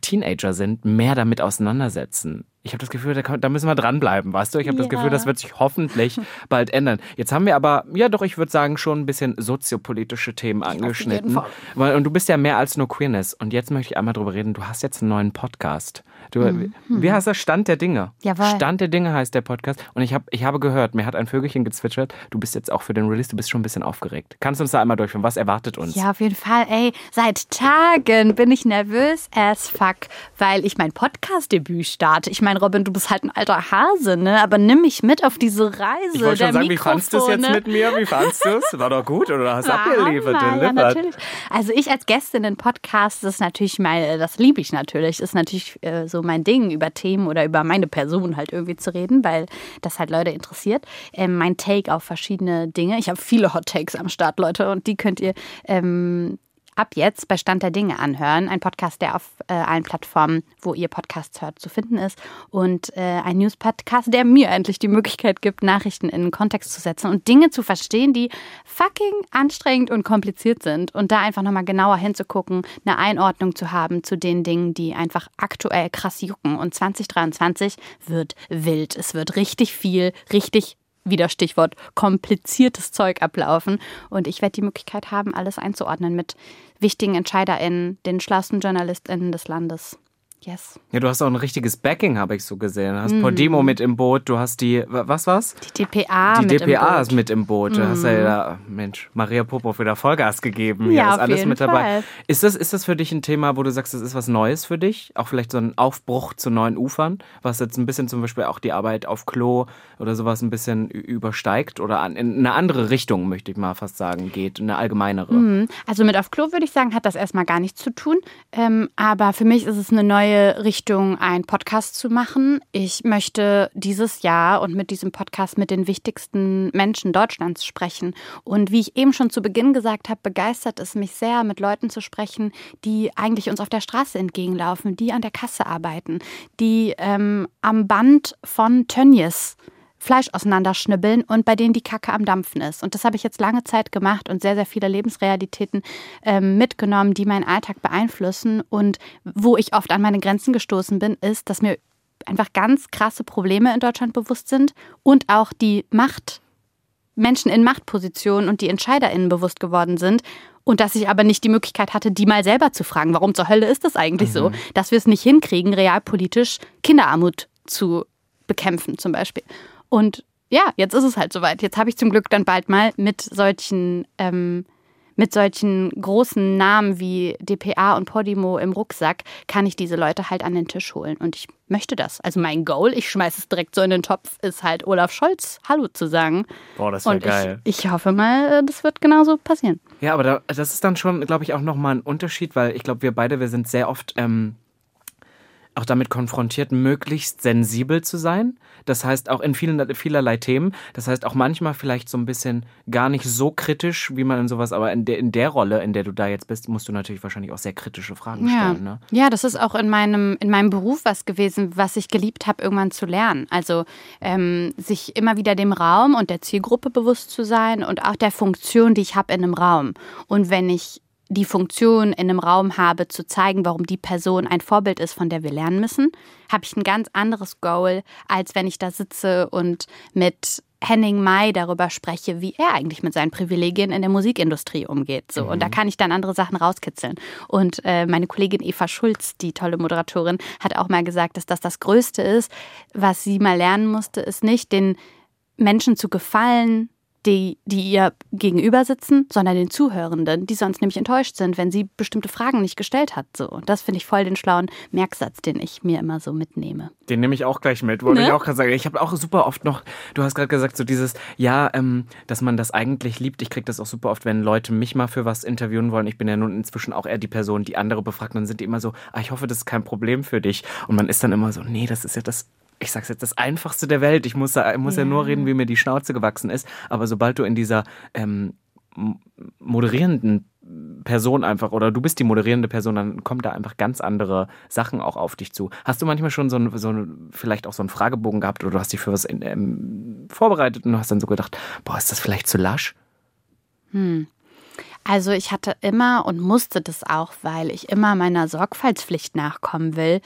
Teenager sind, mehr damit auseinandersetzen. Ich habe das Gefühl, da, da, müssen wir dranbleiben, weißt du? Ich habe ja. das Gefühl, das wird sich hoffentlich bald ändern. Jetzt haben wir aber, ja doch, ich würde sagen, schon ein bisschen soziopolitische Themen angeschnitten. Und du bist ja mehr als nur Queerness. Und jetzt möchte ich einmal drüber reden. Du hast jetzt einen neuen Podcast. Du, mhm. Wie heißt das? Stand der Dinge. Jawohl. Stand der Dinge heißt der Podcast. Und ich, hab, ich habe gehört, mir hat ein Vögelchen gezwitschert. Du bist jetzt auch für den Release, du bist schon ein bisschen aufgeregt. Kannst du uns da einmal durchführen? Was erwartet uns? Ja, auf jeden Fall. Ey, seit Tagen bin ich nervös as fuck, weil ich mein Podcast-Debüt starte. Ich meine, Robin, du bist halt ein alter Hase, ne? Aber nimm mich mit auf diese Reise. Ich wollte schon sagen, wie fandest du es jetzt mit mir? Wie fandest du es? War doch gut oder hast du abgeliefert? Ja, natürlich. Also ich als Gästin in Podcast, das ist natürlich meine, das liebe ich natürlich. Ist natürlich äh, so mein Ding, über Themen oder über meine Person halt irgendwie zu reden, weil das halt Leute interessiert. Ähm, mein Take auf verschiedene Dinge. Ich habe viele Hot Takes am Start, Leute, und die könnt ihr ähm, ab jetzt bei Stand der Dinge anhören. Ein Podcast, der auf äh, allen Plattformen, wo ihr Podcasts hört, zu finden ist. Und äh, ein News-Podcast, der mir endlich die Möglichkeit gibt, Nachrichten in Kontext zu setzen und Dinge zu verstehen, die fucking anstrengend und kompliziert sind. Und da einfach nochmal genauer hinzugucken, eine Einordnung zu haben zu den Dingen, die einfach aktuell krass jucken. Und 2023 wird wild. Es wird richtig viel, richtig wieder Stichwort kompliziertes Zeug ablaufen. Und ich werde die Möglichkeit haben, alles einzuordnen mit wichtigen EntscheiderInnen, den schlauesten JournalistInnen des Landes. Yes. Ja, du hast auch ein richtiges Backing, habe ich so gesehen. Du hast mm. Podimo mit im Boot, du hast die, was war's? Die DPA Die mit DPA im ist mit im Boot. Mm. Du hast ja, da, Mensch, Maria Popov wieder Vollgas gegeben. Hier ja, ist alles mit dabei. Fall. Ist das, ist das für dich ein Thema, wo du sagst, das ist was Neues für dich? Auch vielleicht so ein Aufbruch zu neuen Ufern, was jetzt ein bisschen zum Beispiel auch die Arbeit auf Klo oder sowas ein bisschen übersteigt oder in eine andere Richtung, möchte ich mal fast sagen, geht, eine allgemeinere. Mm. Also mit auf Klo würde ich sagen, hat das erstmal gar nichts zu tun. Ähm, aber für mich ist es eine neue Richtung, einen Podcast zu machen. Ich möchte dieses Jahr und mit diesem Podcast mit den wichtigsten Menschen Deutschlands sprechen. Und wie ich eben schon zu Beginn gesagt habe, begeistert es mich sehr, mit Leuten zu sprechen, die eigentlich uns auf der Straße entgegenlaufen, die an der Kasse arbeiten, die ähm, am Band von Tönnies Fleisch auseinanderschnibbeln und bei denen die Kacke am Dampfen ist. Und das habe ich jetzt lange Zeit gemacht und sehr, sehr viele Lebensrealitäten ähm, mitgenommen, die meinen Alltag beeinflussen. Und wo ich oft an meine Grenzen gestoßen bin, ist, dass mir einfach ganz krasse Probleme in Deutschland bewusst sind und auch die Macht, Menschen in Machtpositionen und die EntscheiderInnen bewusst geworden sind. Und dass ich aber nicht die Möglichkeit hatte, die mal selber zu fragen, warum zur Hölle ist das eigentlich mhm. so, dass wir es nicht hinkriegen, realpolitisch Kinderarmut zu bekämpfen zum Beispiel. Und ja, jetzt ist es halt soweit. Jetzt habe ich zum Glück dann bald mal mit solchen, ähm, mit solchen großen Namen wie DPA und Podimo im Rucksack, kann ich diese Leute halt an den Tisch holen. Und ich möchte das. Also mein Goal, ich schmeiße es direkt so in den Topf, ist halt Olaf Scholz Hallo zu sagen. Boah, das wäre geil. Ich, ich hoffe mal, das wird genauso passieren. Ja, aber da, das ist dann schon, glaube ich, auch nochmal ein Unterschied, weil ich glaube, wir beide, wir sind sehr oft ähm, auch damit konfrontiert, möglichst sensibel zu sein. Das heißt auch in vielen, vielerlei Themen. Das heißt auch manchmal vielleicht so ein bisschen gar nicht so kritisch, wie man in sowas, aber in der, in der Rolle, in der du da jetzt bist, musst du natürlich wahrscheinlich auch sehr kritische Fragen ja. stellen. Ne? Ja, das ist auch in meinem, in meinem Beruf was gewesen, was ich geliebt habe, irgendwann zu lernen. Also ähm, sich immer wieder dem Raum und der Zielgruppe bewusst zu sein und auch der Funktion, die ich habe in einem Raum. Und wenn ich die Funktion in einem Raum habe, zu zeigen, warum die Person ein Vorbild ist, von der wir lernen müssen, habe ich ein ganz anderes Goal, als wenn ich da sitze und mit Henning Mai darüber spreche, wie er eigentlich mit seinen Privilegien in der Musikindustrie umgeht. So. Mhm. Und da mhm. kann ich dann andere Sachen rauskitzeln. Und äh, meine Kollegin Eva Schulz, die tolle Moderatorin, hat auch mal gesagt, dass das das Größte ist, was sie mal lernen musste, ist nicht den Menschen zu gefallen, die, die ihr gegenüber sitzen, sondern den Zuhörenden, die sonst nämlich enttäuscht sind, wenn sie bestimmte Fragen nicht gestellt hat. So. Und das finde ich voll den schlauen Merksatz, den ich mir immer so mitnehme. Den nehme ich auch gleich mit, wollte ne? ich auch gerade sagen. Ich habe auch super oft noch, du hast gerade gesagt, so dieses, ja, ähm, dass man das eigentlich liebt. Ich kriege das auch super oft, wenn Leute mich mal für was interviewen wollen. Ich bin ja nun inzwischen auch eher die Person, die andere befragt. Dann sind die immer so, ah, ich hoffe, das ist kein Problem für dich. Und man ist dann immer so, nee, das ist ja das ich sag's jetzt, das Einfachste der Welt. Ich muss, da, muss ja. ja nur reden, wie mir die Schnauze gewachsen ist. Aber sobald du in dieser ähm, moderierenden Person einfach oder du bist die moderierende Person, dann kommen da einfach ganz andere Sachen auch auf dich zu. Hast du manchmal schon so, ein, so ein, vielleicht auch so einen Fragebogen gehabt oder du hast dich für was in, ähm, vorbereitet und du hast dann so gedacht, boah, ist das vielleicht zu lasch? Hm. Also ich hatte immer und musste das auch, weil ich immer meiner Sorgfaltspflicht nachkommen will,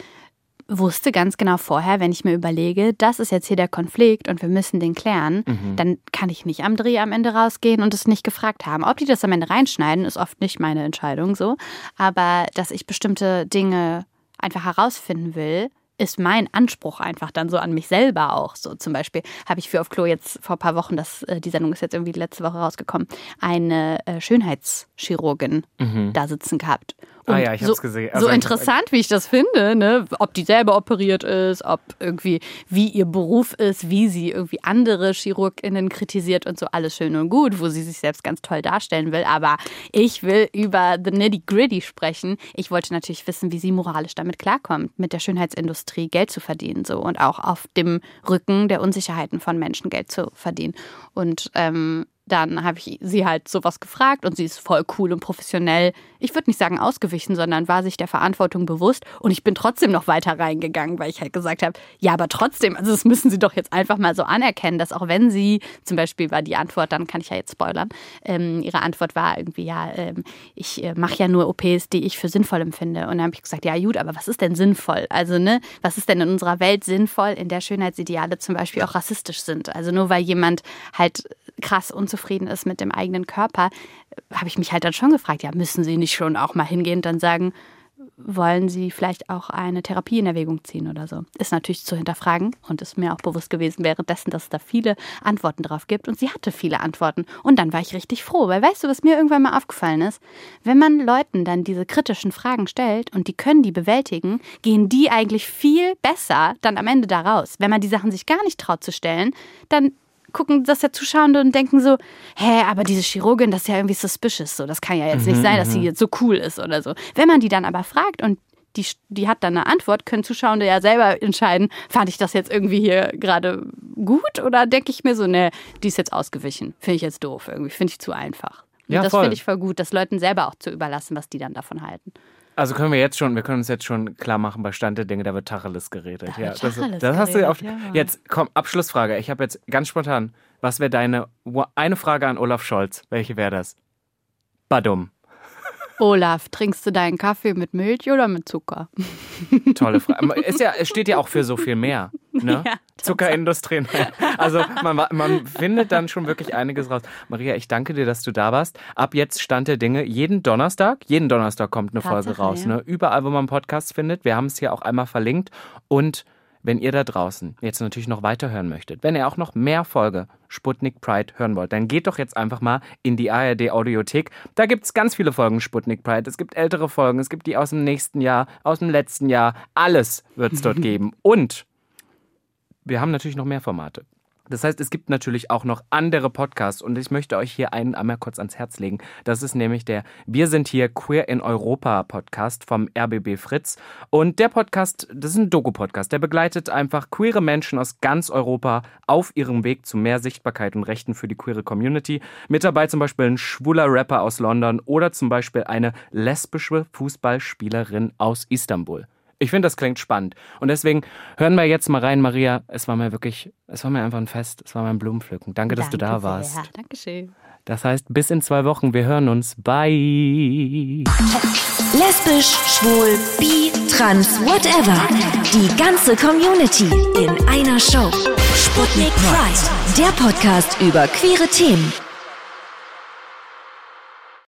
wusste ganz genau vorher, wenn ich mir überlege, das ist jetzt hier der Konflikt und wir müssen den klären, mhm. dann kann ich nicht am Dreh am Ende rausgehen und es nicht gefragt haben. Ob die das am Ende reinschneiden, ist oft nicht meine Entscheidung so. Aber dass ich bestimmte Dinge einfach herausfinden will, ist mein Anspruch einfach dann so an mich selber auch. So zum Beispiel habe ich für auf Klo jetzt vor ein paar Wochen, das, äh, die Sendung ist jetzt irgendwie letzte Woche rausgekommen, eine äh, Schönheitschirurgin mhm. da sitzen gehabt. Und ah ja, ich so, hab's gesehen. Also so interessant, wie ich das finde, ne? ob die selber operiert ist, ob irgendwie, wie ihr Beruf ist, wie sie irgendwie andere ChirurgInnen kritisiert und so, alles schön und gut, wo sie sich selbst ganz toll darstellen will. Aber ich will über the nitty-gritty sprechen. Ich wollte natürlich wissen, wie sie moralisch damit klarkommt, mit der Schönheitsindustrie Geld zu verdienen so und auch auf dem Rücken der Unsicherheiten von Menschen Geld zu verdienen. Und ähm, dann habe ich sie halt sowas gefragt und sie ist voll cool und professionell. Ich würde nicht sagen ausgewichen, sondern war sich der Verantwortung bewusst und ich bin trotzdem noch weiter reingegangen, weil ich halt gesagt habe, ja, aber trotzdem, also das müssen sie doch jetzt einfach mal so anerkennen, dass auch wenn sie, zum Beispiel war die Antwort, dann kann ich ja jetzt spoilern, ähm, ihre Antwort war irgendwie, ja, ähm, ich äh, mache ja nur OPs, die ich für sinnvoll empfinde. Und dann habe ich gesagt, ja gut, aber was ist denn sinnvoll? Also, ne, was ist denn in unserer Welt sinnvoll, in der Schönheitsideale zum Beispiel auch rassistisch sind? Also nur weil jemand halt krass unzufrieden ist mit dem eigenen Körper, habe ich mich halt dann schon gefragt, ja, müssen Sie nicht schon auch mal hingehen und dann sagen, wollen Sie vielleicht auch eine Therapie in Erwägung ziehen oder so? Ist natürlich zu hinterfragen und ist mir auch bewusst gewesen währenddessen, dass es da viele Antworten drauf gibt. Und sie hatte viele Antworten. Und dann war ich richtig froh, weil weißt du, was mir irgendwann mal aufgefallen ist? Wenn man Leuten dann diese kritischen Fragen stellt und die können die bewältigen, gehen die eigentlich viel besser dann am Ende da raus. Wenn man die Sachen sich gar nicht traut zu stellen, dann gucken das ja Zuschauende und denken so, hä, aber diese Chirurgin, das ist ja irgendwie suspicious, so, das kann ja jetzt mhm, nicht sein, dass sie mhm. jetzt so cool ist oder so. Wenn man die dann aber fragt und die, die hat dann eine Antwort, können Zuschauende ja selber entscheiden, fand ich das jetzt irgendwie hier gerade gut oder denke ich mir so, ne, die ist jetzt ausgewichen, finde ich jetzt doof irgendwie, finde ich zu einfach. Ja, das finde ich voll gut, das Leuten selber auch zu überlassen, was die dann davon halten. Also können wir jetzt schon, wir können uns jetzt schon klar machen, bei Stand der Dinge, da wird Tacheles geredet. Da ja, das, das hast du auf. Ja. Jetzt komm, Abschlussfrage. Ich habe jetzt ganz spontan, was wäre deine eine Frage an Olaf Scholz? Welche wäre das? Badum. Olaf, trinkst du deinen Kaffee mit Milch oder mit Zucker? Tolle Frage. Ist ja, es steht ja auch für so viel mehr. Ne? Ja, Zuckerindustrie. Also man, man findet dann schon wirklich einiges raus. Maria, ich danke dir, dass du da warst. Ab jetzt Stand der Dinge. Jeden Donnerstag, jeden Donnerstag kommt eine Tatsache, Folge raus. Ja. Ne? Überall, wo man Podcasts findet. Wir haben es hier auch einmal verlinkt. Und wenn ihr da draußen jetzt natürlich noch weiterhören möchtet, wenn ihr auch noch mehr Folge Sputnik Pride hören wollt, dann geht doch jetzt einfach mal in die ARD Audiothek. Da gibt es ganz viele Folgen Sputnik Pride. Es gibt ältere Folgen, es gibt die aus dem nächsten Jahr, aus dem letzten Jahr. Alles wird es dort geben. Und wir haben natürlich noch mehr Formate. Das heißt, es gibt natürlich auch noch andere Podcasts und ich möchte euch hier einen einmal kurz ans Herz legen. Das ist nämlich der Wir sind hier Queer in Europa Podcast vom RBB Fritz. Und der Podcast, das ist ein Doku-Podcast, der begleitet einfach queere Menschen aus ganz Europa auf ihrem Weg zu mehr Sichtbarkeit und Rechten für die queere Community. Mit dabei zum Beispiel ein schwuler Rapper aus London oder zum Beispiel eine lesbische Fußballspielerin aus Istanbul. Ich finde, das klingt spannend. Und deswegen hören wir jetzt mal rein, Maria. Es war mir wirklich, es war mir einfach ein Fest. Es war mir ein Blumenpflücken. Danke, dass Danke du da sehr. warst. Dankeschön. Das heißt, bis in zwei Wochen. Wir hören uns. Bye. Lesbisch, schwul, bi, trans, whatever. Die ganze Community in einer Show. Sputnik Pride, der Podcast über queere Themen.